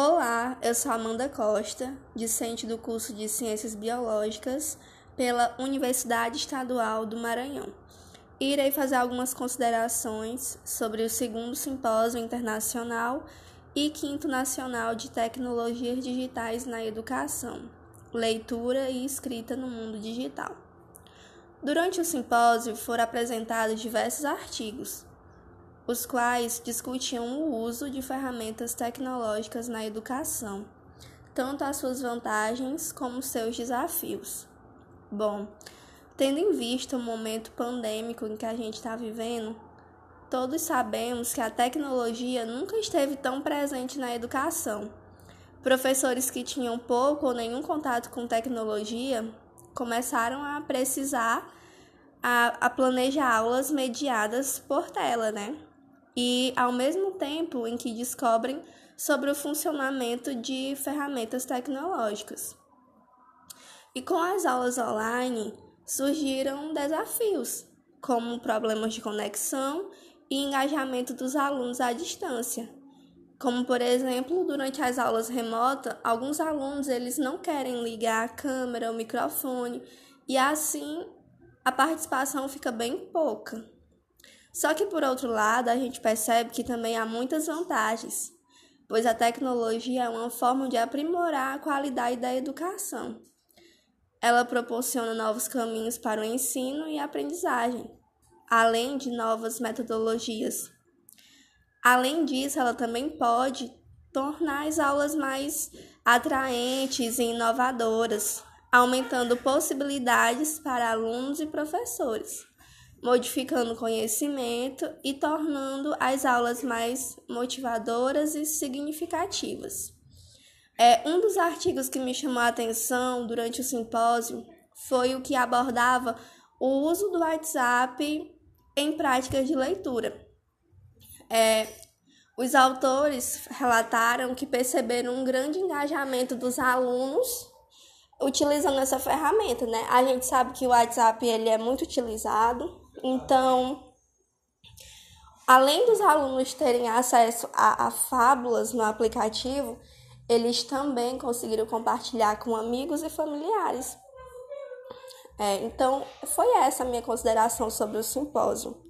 Olá, eu sou Amanda Costa, discente do curso de Ciências Biológicas pela Universidade Estadual do Maranhão. Irei fazer algumas considerações sobre o segundo Simpósio Internacional e quinto Nacional de Tecnologias Digitais na Educação, Leitura e Escrita no Mundo Digital. Durante o simpósio foram apresentados diversos artigos os quais discutiam o uso de ferramentas tecnológicas na educação, tanto as suas vantagens como seus desafios. Bom, tendo em vista o momento pandêmico em que a gente está vivendo, todos sabemos que a tecnologia nunca esteve tão presente na educação. Professores que tinham pouco ou nenhum contato com tecnologia começaram a precisar a, a planejar aulas mediadas por tela, né? E, ao mesmo tempo em que descobrem sobre o funcionamento de ferramentas tecnológicas. E com as aulas online surgiram desafios, como problemas de conexão e engajamento dos alunos à distância. Como, por exemplo, durante as aulas remotas, alguns alunos eles não querem ligar a câmera, o microfone, e assim a participação fica bem pouca. Só que, por outro lado, a gente percebe que também há muitas vantagens, pois a tecnologia é uma forma de aprimorar a qualidade da educação. Ela proporciona novos caminhos para o ensino e aprendizagem, além de novas metodologias. Além disso, ela também pode tornar as aulas mais atraentes e inovadoras, aumentando possibilidades para alunos e professores modificando o conhecimento e tornando as aulas mais motivadoras e significativas. É, um dos artigos que me chamou a atenção durante o simpósio foi o que abordava o uso do WhatsApp em práticas de leitura. É, os autores relataram que perceberam um grande engajamento dos alunos utilizando essa ferramenta, né? A gente sabe que o WhatsApp ele é muito utilizado então, além dos alunos terem acesso a, a fábulas no aplicativo, eles também conseguiram compartilhar com amigos e familiares. É, então, foi essa a minha consideração sobre o simpósio.